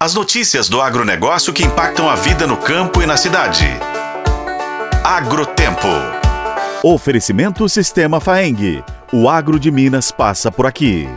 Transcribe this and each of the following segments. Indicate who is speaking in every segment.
Speaker 1: As notícias do agronegócio que impactam a vida no campo e na cidade. Agrotempo. Oferecimento Sistema Faeng. O agro de Minas passa por aqui.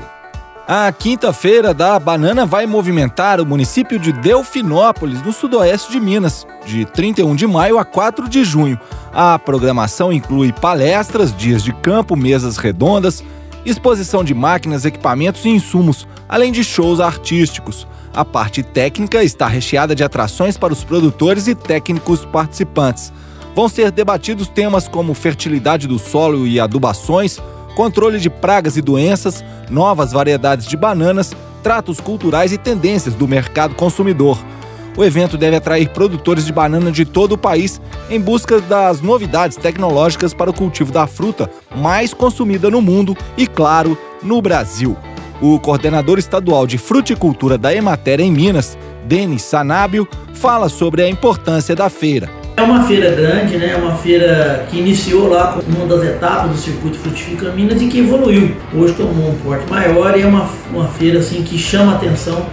Speaker 2: A quinta-feira da banana vai movimentar o município de Delfinópolis, no sudoeste de Minas, de 31 de maio a 4 de junho. A programação inclui palestras, dias de campo, mesas redondas, exposição de máquinas, equipamentos e insumos, além de shows artísticos. A parte técnica está recheada de atrações para os produtores e técnicos participantes. Vão ser debatidos temas como fertilidade do solo e adubações, controle de pragas e doenças, novas variedades de bananas, tratos culturais e tendências do mercado consumidor. O evento deve atrair produtores de banana de todo o país em busca das novidades tecnológicas para o cultivo da fruta mais consumida no mundo e, claro, no Brasil. O coordenador estadual de fruticultura da Emater em Minas, Denis Sanábio, fala sobre a importância da feira.
Speaker 3: É uma feira grande, né? uma feira que iniciou lá com uma das etapas do circuito Frutifica Minas e que evoluiu. Hoje tomou um porte maior e é uma, uma feira assim, que chama a atenção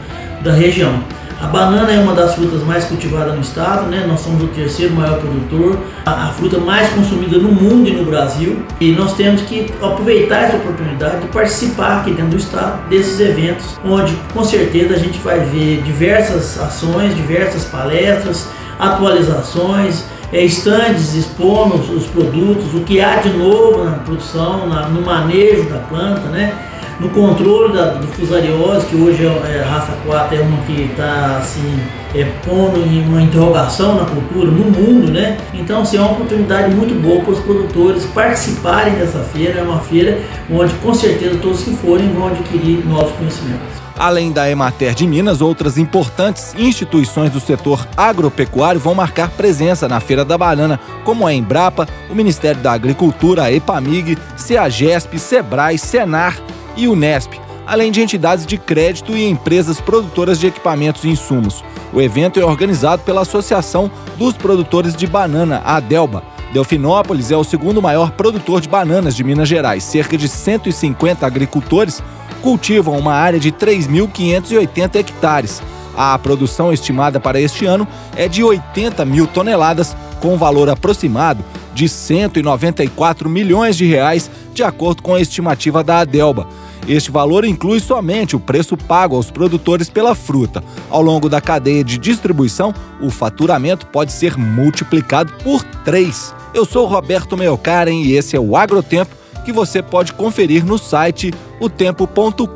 Speaker 3: da região. A banana é uma das frutas mais cultivadas no estado, né? Nós somos o terceiro maior produtor, a, a, fruta mais consumida no mundo e no Brasil. E nós temos que aproveitar essa oportunidade de participar aqui dentro do estado desses eventos, onde com certeza a gente vai ver diversas ações, diversas palestras, atualizações, é, estandes expondo os produtos, o que há de novo na produção, na, no manejo da planta, né? No controle da, do fusariose, que hoje é, é, raça 4 é uma que está assim, é, pondo em uma interrogação na cultura, no mundo, né? Então, assim, é uma oportunidade muito boa para os produtores participarem dessa feira. É uma feira onde, com certeza, todos que forem vão adquirir novos conhecimentos.
Speaker 2: Além da Emater de Minas, outras importantes instituições do setor agropecuário vão marcar presença na Feira da Banana, como a Embrapa, o Ministério da Agricultura, a EPAMIG, CEAGESP, SEBRAE, SENAR e Unesp, além de entidades de crédito e empresas produtoras de equipamentos e insumos. O evento é organizado pela Associação dos Produtores de Banana, a Adelba. Delfinópolis é o segundo maior produtor de bananas de Minas Gerais. Cerca de 150 agricultores cultivam uma área de 3.580 hectares. A produção estimada para este ano é de 80 mil toneladas, com valor aproximado de 194 milhões de reais, de acordo com a estimativa da Adelba. Este valor inclui somente o preço pago aos produtores pela fruta. Ao longo da cadeia de distribuição, o faturamento pode ser multiplicado por três. Eu sou Roberto Meocaren e esse é o Agrotempo que você pode conferir no site otempo.com.br.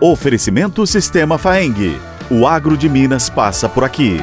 Speaker 1: Oferecimento Sistema Faeng. O agro de Minas passa por aqui.